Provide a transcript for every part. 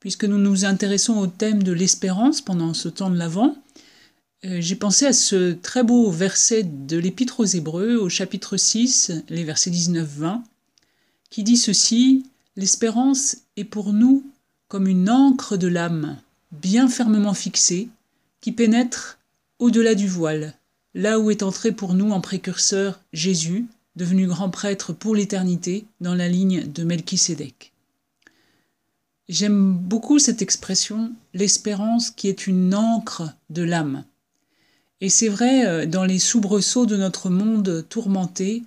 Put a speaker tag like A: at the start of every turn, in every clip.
A: puisque nous nous intéressons au thème de l'espérance pendant ce temps de l'Avent, euh, j'ai pensé à ce très beau verset de l'Épître aux Hébreux, au chapitre 6, les versets 19-20, qui dit ceci L'espérance est pour nous comme une encre de l'âme, bien fermement fixée, qui pénètre au-delà du voile, là où est entré pour nous en précurseur Jésus, devenu grand prêtre pour l'éternité, dans la ligne de Melchisédek. J'aime beaucoup cette expression, l'espérance qui est une encre de l'âme. Et c'est vrai, euh, dans les soubresauts de notre monde tourmenté,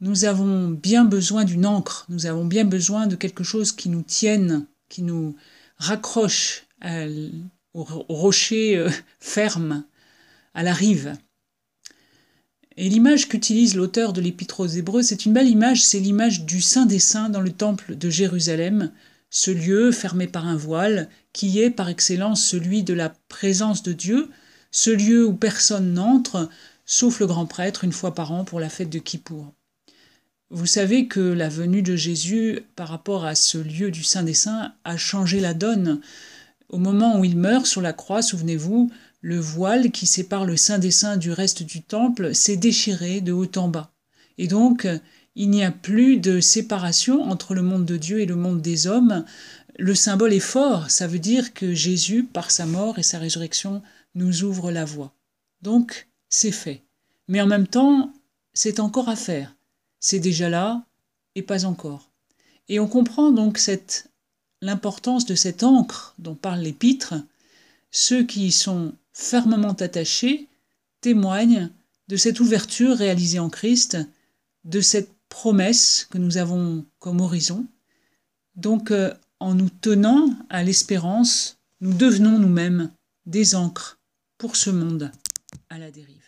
A: nous avons bien besoin d'une encre, nous avons bien besoin de quelque chose qui nous tienne, qui nous raccroche au rocher euh, ferme, à la rive. Et l'image qu'utilise l'auteur de l'Épître aux Hébreux, c'est une belle image, c'est l'image du Saint des Saints dans le temple de Jérusalem, ce lieu fermé par un voile, qui est par excellence celui de la présence de Dieu, ce lieu où personne n'entre, sauf le grand prêtre une fois par an pour la fête de Kippour. Vous savez que la venue de Jésus par rapport à ce lieu du Saint des Saints a changé la donne. Au moment où il meurt sur la croix, souvenez-vous, le voile qui sépare le Saint des Saints du reste du temple s'est déchiré de haut en bas. Et donc, il n'y a plus de séparation entre le monde de Dieu et le monde des hommes. Le symbole est fort, ça veut dire que Jésus, par sa mort et sa résurrection, nous ouvre la voie. Donc, c'est fait. Mais en même temps, c'est encore à faire. C'est déjà là et pas encore. Et on comprend donc cette l'importance de cette encre dont parle l'épître. Ceux qui y sont fermement attachés témoignent de cette ouverture réalisée en Christ, de cette promesse que nous avons comme horizon. Donc, euh, en nous tenant à l'espérance, nous devenons nous-mêmes des encres pour ce monde à la dérive.